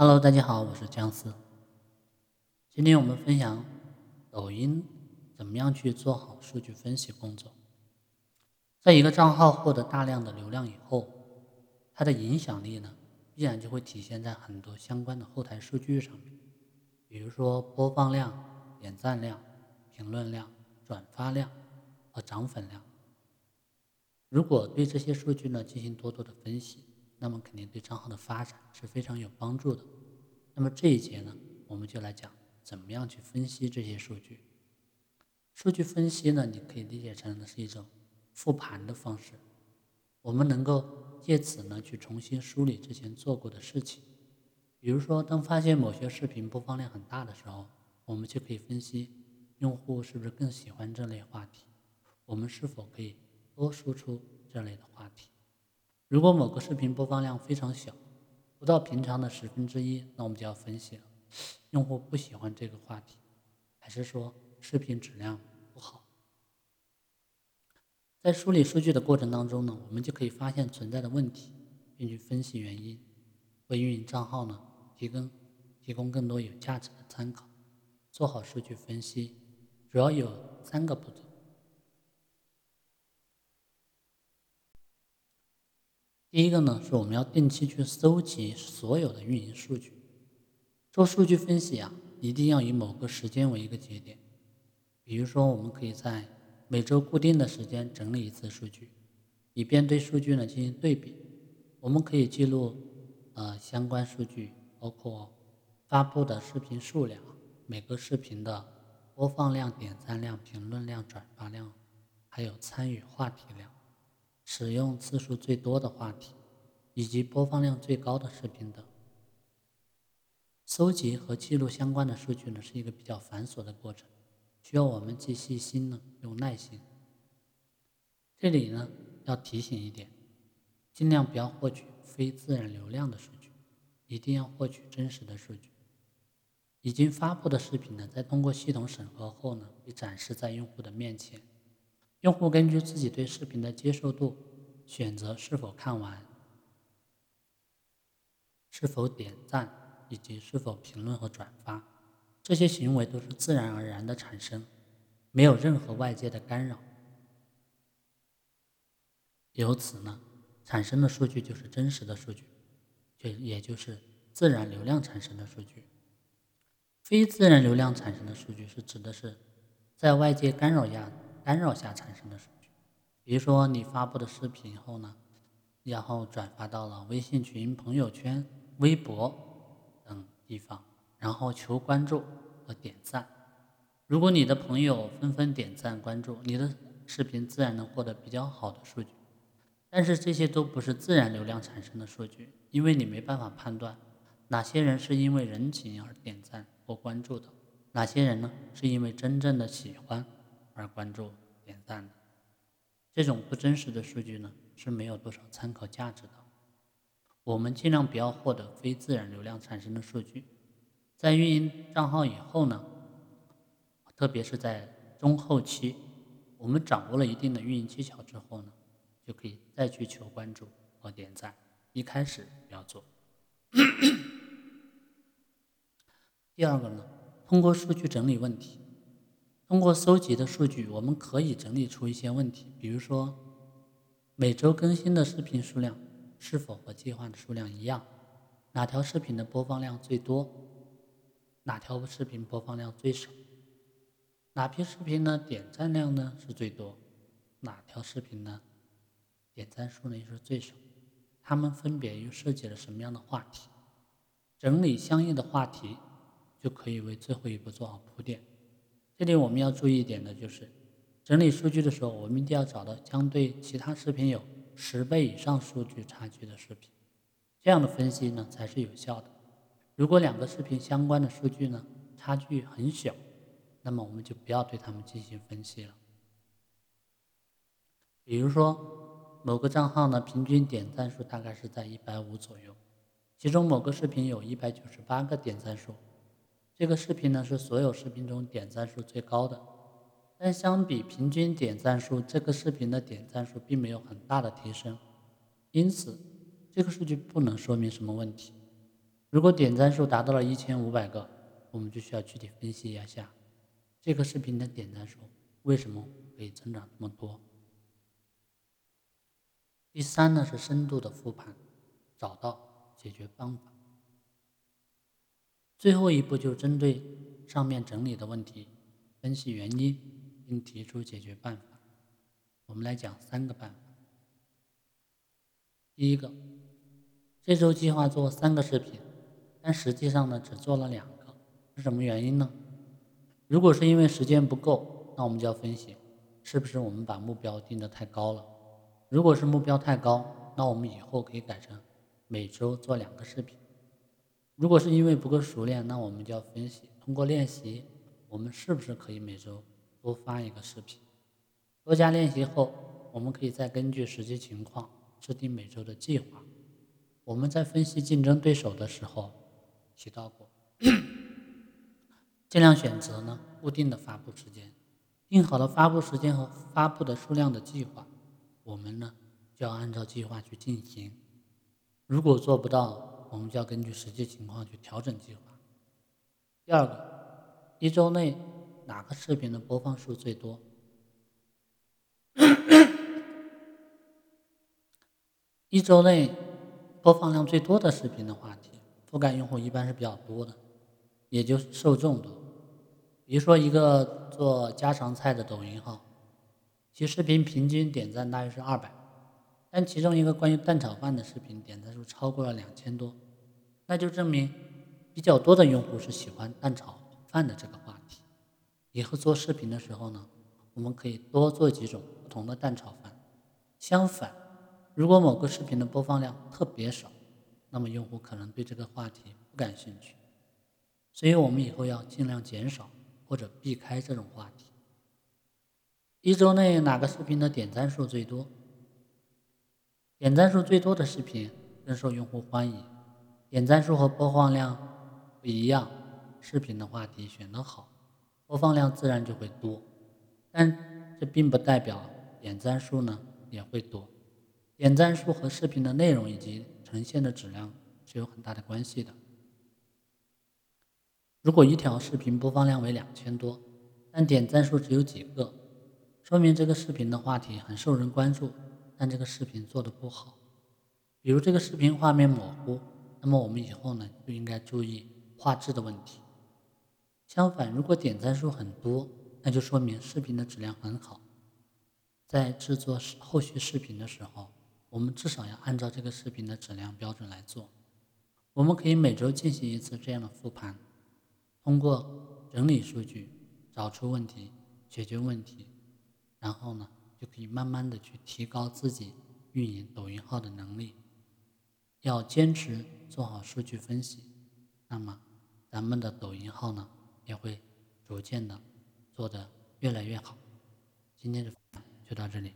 Hello，大家好，我是姜思。今天我们分享抖音怎么样去做好数据分析工作。在一个账号获得大量的流量以后，它的影响力呢，必然就会体现在很多相关的后台数据上面，比如说播放量、点赞量、评论量、转发量和涨粉量。如果对这些数据呢进行多多的分析，那么肯定对账号的发展是非常有帮助的。那么这一节呢，我们就来讲怎么样去分析这些数据。数据分析呢，你可以理解成的是一种复盘的方式。我们能够借此呢去重新梳理之前做过的事情。比如说，当发现某些视频播放量很大的时候，我们就可以分析用户是不是更喜欢这类话题，我们是否可以多输出这类的话题。如果某个视频播放量非常小，不到平常的十分之一，那我们就要分析了，用户不喜欢这个话题，还是说视频质量不好？在梳理数据的过程当中呢，我们就可以发现存在的问题，并去分析原因，为运营账号呢提供提供更多有价值的参考。做好数据分析，主要有三个步骤。第一个呢，是我们要定期去搜集所有的运营数据。做数据分析啊，一定要以某个时间为一个节点。比如说，我们可以在每周固定的时间整理一次数据，以便对数据呢进行对比。我们可以记录呃相关数据，包括发布的视频数量、每个视频的播放量、点赞量、评论量、转发量，还有参与话题量。使用次数最多的话题，以及播放量最高的视频等，搜集和记录相关的数据呢，是一个比较繁琐的过程，需要我们既细心呢，又耐心。这里呢，要提醒一点，尽量不要获取非自然流量的数据，一定要获取真实的数据。已经发布的视频呢，在通过系统审核后呢，会展示在用户的面前。用户根据自己对视频的接受度，选择是否看完、是否点赞以及是否评论和转发，这些行为都是自然而然的产生，没有任何外界的干扰。由此呢，产生的数据就是真实的数据，就也就是自然流量产生的数据。非自然流量产生的数据是指的是在外界干扰下。干扰下产生的数据，比如说你发布的视频后呢，然后转发到了微信群、朋友圈、微博等地方，然后求关注和点赞。如果你的朋友纷纷点赞关注，你的视频自然能获得比较好的数据。但是这些都不是自然流量产生的数据，因为你没办法判断哪些人是因为人情而点赞或关注的，哪些人呢是因为真正的喜欢。而关注、点赞的这种不真实的数据呢，是没有多少参考价值的。我们尽量不要获得非自然流量产生的数据。在运营账号以后呢，特别是在中后期，我们掌握了一定的运营技巧之后呢，就可以再去求关注和点赞。一开始不要做。第二个呢，通过数据整理问题。通过搜集的数据，我们可以整理出一些问题，比如说每周更新的视频数量是否和计划的数量一样，哪条视频的播放量最多，哪条视频播放量最少，哪批视频呢点赞量呢是最多，哪条视频呢点赞数呢又是最少，它们分别又涉及了什么样的话题？整理相应的话题，就可以为最后一步做好铺垫。这里我们要注意一点的就是，整理数据的时候，我们一定要找到相对其他视频有十倍以上数据差距的视频，这样的分析呢才是有效的。如果两个视频相关的数据呢差距很小，那么我们就不要对他们进行分析了。比如说，某个账号呢平均点赞数大概是在一百五左右，其中某个视频有一百九十八个点赞数。这个视频呢是所有视频中点赞数最高的，但相比平均点赞数，这个视频的点赞数并没有很大的提升，因此这个数据不能说明什么问题。如果点赞数达到了一千五百个，我们就需要具体分析一下这个视频的点赞数为什么可以增长这么多。第三呢是深度的复盘，找到解决方法。最后一步就针对上面整理的问题，分析原因并提出解决办法。我们来讲三个办法。第一个，这周计划做三个视频。但实际上呢，只做了两个，是什么原因呢？如果是因为时间不够，那我们就要分析，是不是我们把目标定得太高了？如果是目标太高，那我们以后可以改成每周做两个视频。如果是因为不够熟练，那我们就要分析，通过练习，我们是不是可以每周多发一个视频？多加练习后，我们可以再根据实际情况制定每周的计划。我们在分析竞争对手的时候。提到过，尽量选择呢固定的发布时间，定好了发布时间和发布的数量的计划，我们呢就要按照计划去进行。如果做不到，我们就要根据实际情况去调整计划。第二个，一周内哪个视频的播放数最多？一周内播放量最多的视频的话题。覆盖用户一般是比较多的，也就受众多。比如说一个做家常菜的抖音号，其视频平均点赞大约是二百，但其中一个关于蛋炒饭的视频点赞数超过了两千多，那就证明比较多的用户是喜欢蛋炒饭的这个话题。以后做视频的时候呢，我们可以多做几种不同的蛋炒饭。相反，如果某个视频的播放量特别少，那么用户可能对这个话题不感兴趣，所以我们以后要尽量减少或者避开这种话题。一周内哪个视频的点赞数最多？点赞数最多的视频更受用户欢迎。点赞数和播放量不一样，视频的话题选得好，播放量自然就会多。但这并不代表点赞数呢也会多。点赞数和视频的内容以及呈现的质量是有很大的关系的。如果一条视频播放量为两千多，但点赞数只有几个，说明这个视频的话题很受人关注，但这个视频做的不好。比如这个视频画面模糊，那么我们以后呢就应该注意画质的问题。相反，如果点赞数很多，那就说明视频的质量很好。在制作后续视频的时候。我们至少要按照这个视频的质量标准来做。我们可以每周进行一次这样的复盘，通过整理数据，找出问题，解决问题，然后呢，就可以慢慢的去提高自己运营抖音号的能力。要坚持做好数据分析，那么咱们的抖音号呢，也会逐渐的做得越来越好。今天的分享就到这里。